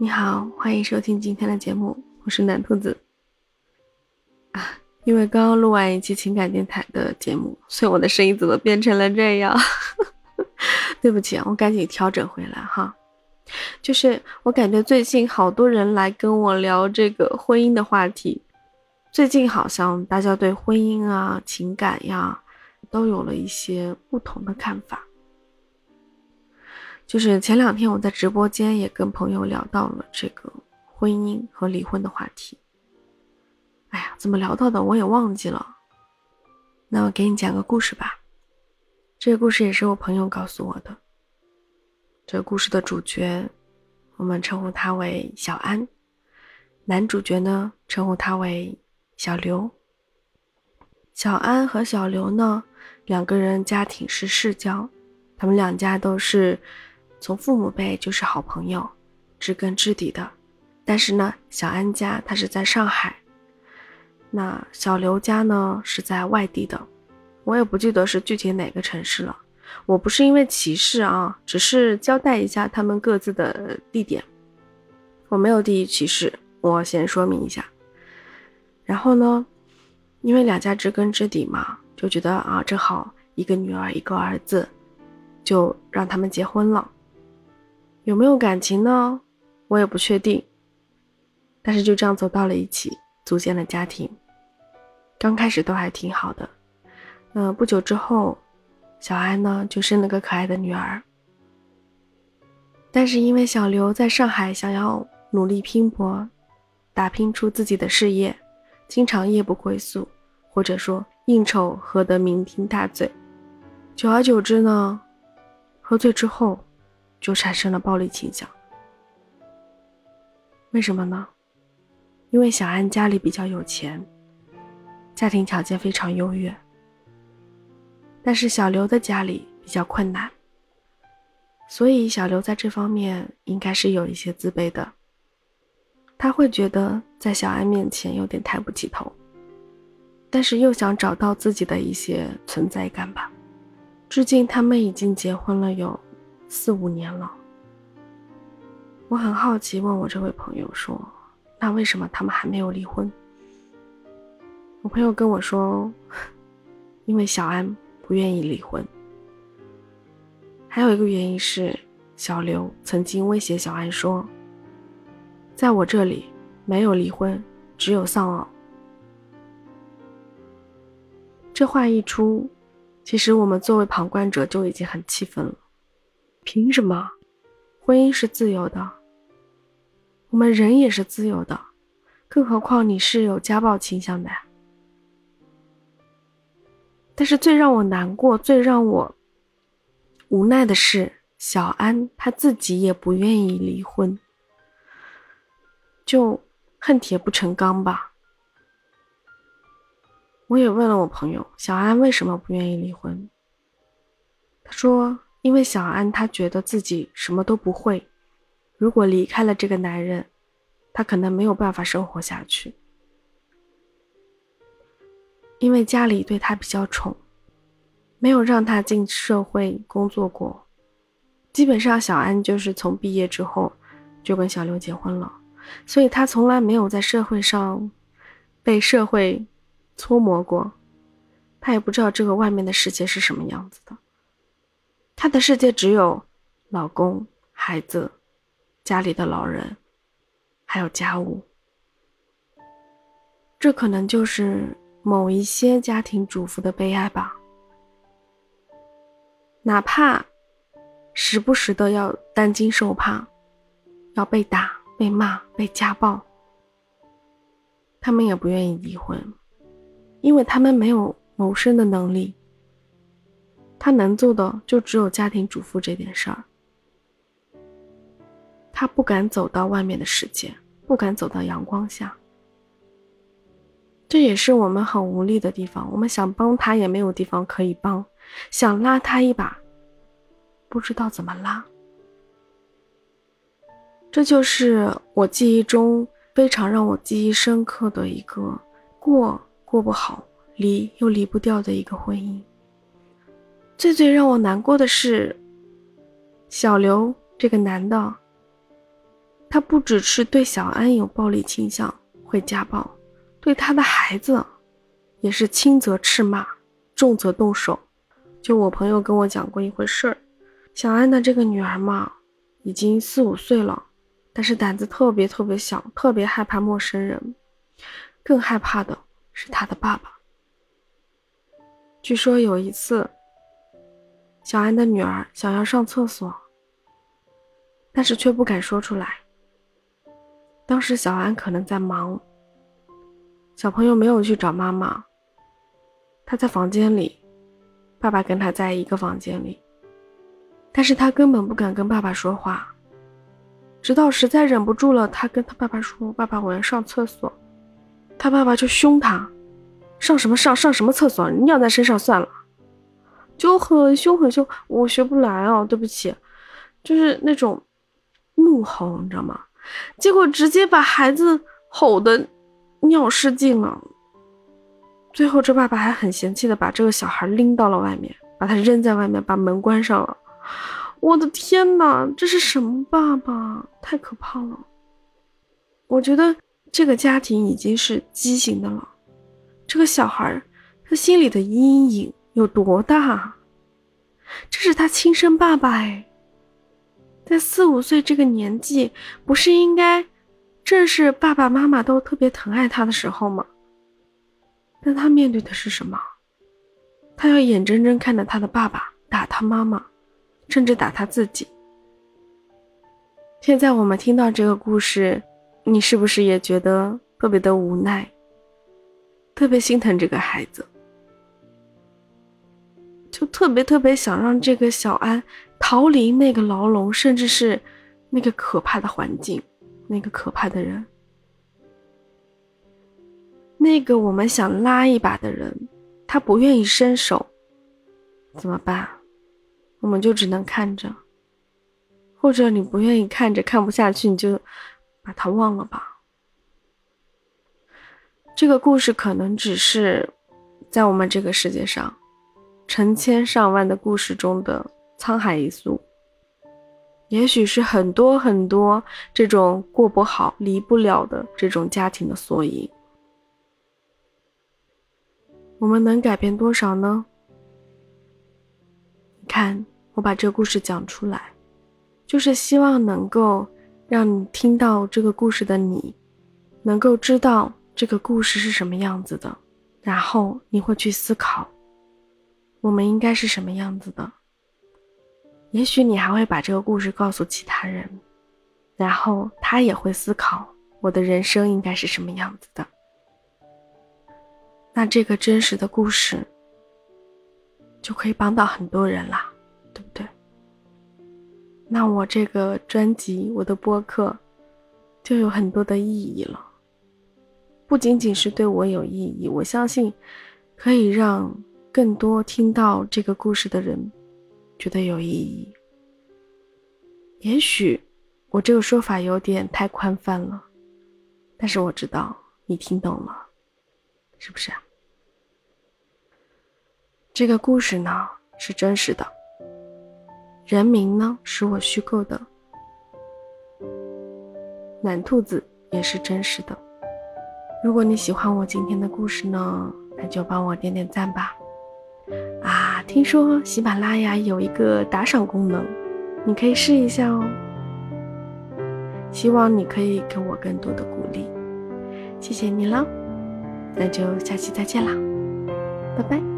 你好，欢迎收听今天的节目，我是男兔子。啊，因为刚刚录完一期情感电台的节目，所以我的声音怎么变成了这样？对不起，我赶紧调整回来哈。就是我感觉最近好多人来跟我聊这个婚姻的话题，最近好像大家对婚姻啊、情感呀，都有了一些不同的看法。就是前两天我在直播间也跟朋友聊到了这个婚姻和离婚的话题。哎呀，怎么聊到的我也忘记了。那我给你讲个故事吧。这个故事也是我朋友告诉我的。这个故事的主角，我们称呼他为小安。男主角呢，称呼他为小刘。小安和小刘呢，两个人家庭是世交，他们两家都是。从父母辈就是好朋友，知根知底的。但是呢，小安家他是在上海，那小刘家呢是在外地的，我也不记得是具体哪个城市了。我不是因为歧视啊，只是交代一下他们各自的地点。我没有地域歧视，我先说明一下。然后呢，因为两家知根知底嘛，就觉得啊，正好一个女儿一个儿子，就让他们结婚了。有没有感情呢？我也不确定。但是就这样走到了一起，组建了家庭。刚开始都还挺好的。嗯，不久之后，小安呢就生了个可爱的女儿。但是因为小刘在上海想要努力拼搏，打拼出自己的事业，经常夜不归宿，或者说应酬喝得酩酊大醉。久而久之呢，喝醉之后。就产生了暴力倾向，为什么呢？因为小安家里比较有钱，家庭条件非常优越，但是小刘的家里比较困难，所以小刘在这方面应该是有一些自卑的。他会觉得在小安面前有点抬不起头，但是又想找到自己的一些存在感吧。至今他们已经结婚了有。四五年了，我很好奇，问我这位朋友说：“那为什么他们还没有离婚？”我朋友跟我说：“因为小安不愿意离婚。还有一个原因是，小刘曾经威胁小安说，在我这里没有离婚，只有丧偶。”这话一出，其实我们作为旁观者就已经很气愤了。凭什么？婚姻是自由的，我们人也是自由的，更何况你是有家暴倾向的。但是最让我难过、最让我无奈的是，小安他自己也不愿意离婚，就恨铁不成钢吧。我也问了我朋友小安为什么不愿意离婚，他说。因为小安她觉得自己什么都不会，如果离开了这个男人，她可能没有办法生活下去。因为家里对她比较宠，没有让她进社会工作过，基本上小安就是从毕业之后就跟小刘结婚了，所以她从来没有在社会上被社会搓磨过，他也不知道这个外面的世界是什么样子的。她的世界只有老公、孩子、家里的老人，还有家务。这可能就是某一些家庭主妇的悲哀吧。哪怕时不时的要担惊受怕，要被打、被骂、被家暴，他们也不愿意离婚，因为他们没有谋生的能力。他能做的就只有家庭主妇这点事儿，他不敢走到外面的世界，不敢走到阳光下。这也是我们很无力的地方。我们想帮他也没有地方可以帮，想拉他一把，不知道怎么拉。这就是我记忆中非常让我记忆深刻的一个过过不好，离又离不掉的一个婚姻。最最让我难过的是，小刘这个男的，他不只是对小安有暴力倾向，会家暴，对他的孩子，也是轻则斥骂，重则动手。就我朋友跟我讲过一回事儿，小安的这个女儿嘛，已经四五岁了，但是胆子特别特别小，特别害怕陌生人，更害怕的是他的爸爸。据说有一次，小安的女儿想要上厕所，但是却不敢说出来。当时小安可能在忙，小朋友没有去找妈妈，他在房间里，爸爸跟他在一个房间里，但是他根本不敢跟爸爸说话，直到实在忍不住了，他跟他爸爸说：“爸爸，我要上厕所。”他爸爸就凶他。上什么上上什么厕所？尿在身上算了，就很凶很凶。我学不来哦，对不起，就是那种怒吼，你知道吗？结果直接把孩子吼的尿失禁了。最后这爸爸还很嫌弃的把这个小孩拎到了外面，把他扔在外面，把门关上了。我的天哪，这是什么爸爸？太可怕了！我觉得这个家庭已经是畸形的了。这个小孩，他心里的阴影有多大？这是他亲生爸爸哎，在四五岁这个年纪，不是应该正是爸爸妈妈都特别疼爱他的时候吗？但他面对的是什么？他要眼睁睁看着他的爸爸打他妈妈，甚至打他自己。现在我们听到这个故事，你是不是也觉得特别的无奈？特别心疼这个孩子，就特别特别想让这个小安逃离那个牢笼，甚至是那个可怕的环境，那个可怕的人，那个我们想拉一把的人，他不愿意伸手，怎么办？我们就只能看着，或者你不愿意看着，看不下去，你就把他忘了吧。这个故事可能只是在我们这个世界上成千上万的故事中的沧海一粟，也许是很多很多这种过不好、离不了的这种家庭的缩影。我们能改变多少呢？你看，我把这个故事讲出来，就是希望能够让你听到这个故事的你，能够知道。这个故事是什么样子的？然后你会去思考，我们应该是什么样子的？也许你还会把这个故事告诉其他人，然后他也会思考我的人生应该是什么样子的。那这个真实的故事就可以帮到很多人啦，对不对？那我这个专辑，我的播客就有很多的意义了。不仅仅是对我有意义，我相信可以让更多听到这个故事的人觉得有意义。也许我这个说法有点太宽泛了，但是我知道你听懂了，是不是？这个故事呢是真实的，人名呢是我虚构的，懒兔子也是真实的。如果你喜欢我今天的故事呢，那就帮我点点赞吧。啊，听说喜马拉雅有一个打赏功能，你可以试一下哦。希望你可以给我更多的鼓励，谢谢你了。那就下期再见啦，拜拜。